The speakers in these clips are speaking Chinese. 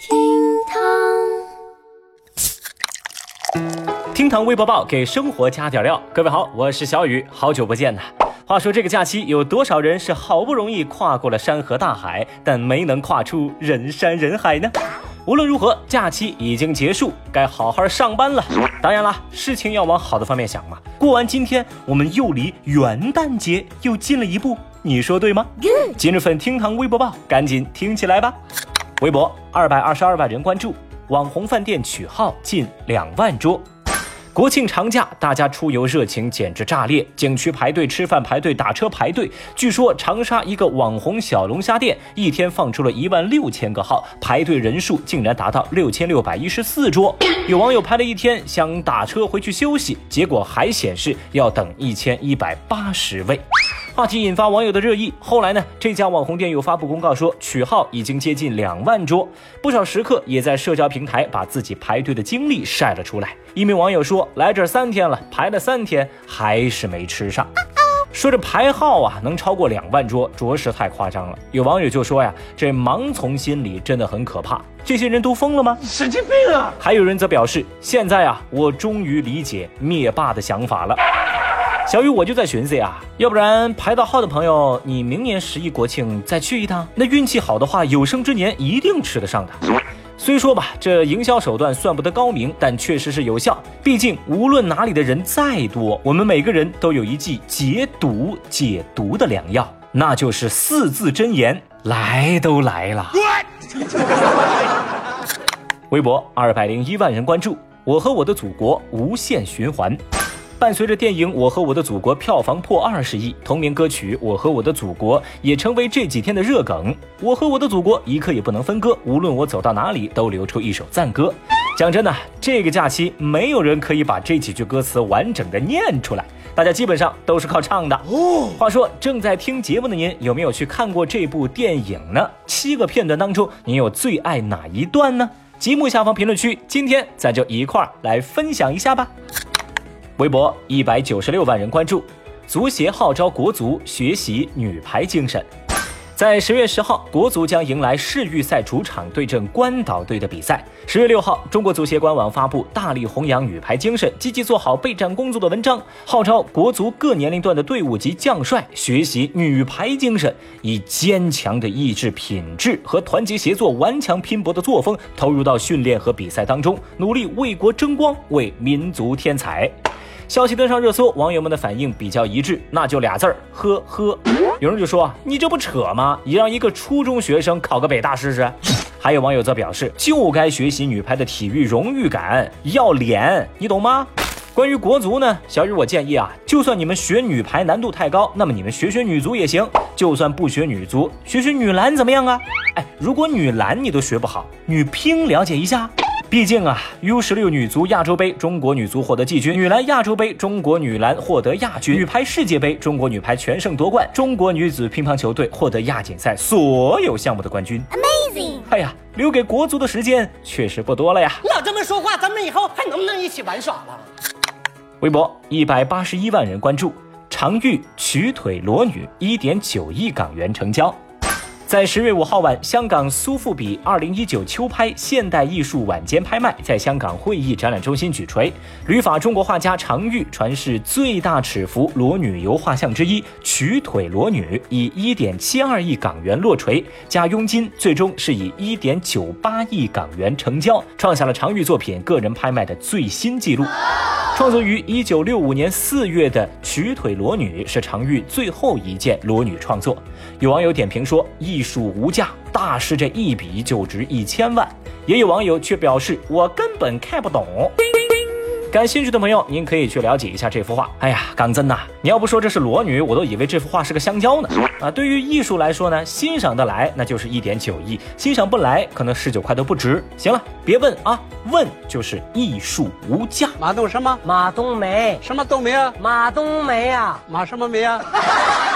厅堂，厅堂微博报给生活加点料。各位好，我是小雨，好久不见呐。话说这个假期，有多少人是好不容易跨过了山河大海，但没能跨出人山人海呢？无论如何，假期已经结束，该好好上班了。当然啦，事情要往好的方面想嘛。过完今天，我们又离元旦节又近了一步，你说对吗？今日份厅堂微博报，赶紧听起来吧。微博二百二十二万人关注，网红饭店取号近两万桌。国庆长假，大家出游热情简直炸裂，景区排队吃饭、排队打车、排队。据说长沙一个网红小龙虾店一天放出了一万六千个号，排队人数竟然达到六千六百一十四桌。有网友排了一天，想打车回去休息，结果还显示要等一千一百八十位。话题引发网友的热议。后来呢，这家网红店又发布公告说，取号已经接近两万桌。不少食客也在社交平台把自己排队的经历晒了出来。一名网友说：“来这儿三天了，排了三天还是没吃上。”说这排号啊，能超过两万桌，着实太夸张了。有网友就说呀：“这盲从心理真的很可怕，这些人都疯了吗？神经病啊！”还有人则表示：“现在啊，我终于理解灭霸的想法了。”小雨，我就在寻思呀，要不然排到号的朋友，你明年十一国庆再去一趟，那运气好的话，有生之年一定吃得上的。虽说吧，这营销手段算不得高明，但确实是有效。毕竟无论哪里的人再多，我们每个人都有一剂解毒解毒的良药，那就是四字真言：来都来了。微博二百零一万人关注，我和我的祖国无限循环。伴随着电影《我和我的祖国》票房破二十亿，同名歌曲《我和我的祖国》也成为这几天的热梗。我和我的祖国一刻也不能分割，无论我走到哪里，都流出一首赞歌。讲真的，这个假期没有人可以把这几句歌词完整的念出来，大家基本上都是靠唱的。哦，话说正在听节目的您，有没有去看过这部电影呢？七个片段当中，您有最爱哪一段呢？节目下方评论区，今天咱就一块儿来分享一下吧。微博一百九十六万人关注，足协号召国足学习女排精神。在十月十号，国足将迎来世预赛主场对阵关岛队的比赛。十月六号，中国足协官网发布大力弘扬女排精神，积极做好备战工作的文章，号召国足各年龄段的队伍及将帅学习女排精神，以坚强的意志品质和团结协作、顽强拼搏的作风投入到训练和比赛当中，努力为国争光，为民族添彩。消息登上热搜，网友们的反应比较一致，那就俩字儿：呵呵。有人就说：“你这不扯吗？你让一个初中学生考个北大试试？”还有网友则表示：“就该学习女排的体育荣誉感，要脸，你懂吗？”关于国足呢，小雨我建议啊，就算你们学女排难度太高，那么你们学学女足也行；就算不学女足，学学女篮怎么样啊？哎，如果女篮你都学不好，女乒了解一下。毕竟啊，U 十六女足亚洲杯，中国女足获得季军；女篮亚洲杯，中国女篮获得亚军；女排世界杯，中国女排全胜夺冠；中国女子乒乓球队获得亚锦赛所有项目的冠军。Amazing！哎呀，留给国足的时间确实不多了呀。老这么说话，咱们以后还能不能一起玩耍了？微博一百八十一万人关注，常玉瘸腿裸女一点九亿港元成交。在十月五号晚，香港苏富比二零一九秋拍现代艺术晚间拍卖在香港会议展览中心举锤。旅法中国画家常玉传世最大尺幅裸女油画像之一——瘸腿裸女，以一点七二亿港元落锤，加佣金，最终是以一点九八亿港元成交，创下了常玉作品个人拍卖的最新纪录。创作于一九六五年四月的瘸腿裸女是常玉最后一件裸女创作。有网友点评说：“艺术无价，大师这一笔就值一千万。”也有网友却表示：“我根本看不懂。”感兴趣的朋友，您可以去了解一下这幅画。哎呀，港真呐，你要不说这是裸女，我都以为这幅画是个香蕉呢。啊，对于艺术来说呢，欣赏得来那就是一点九亿，欣赏不来可能十九块都不值。行了，别问啊，问就是艺术无价。马冬什么？马冬梅？什么冬梅啊？马冬梅啊？马什么梅啊？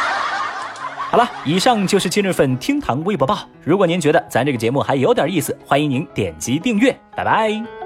好了，以上就是今日份厅堂微博报。如果您觉得咱这个节目还有点意思，欢迎您点击订阅。拜拜。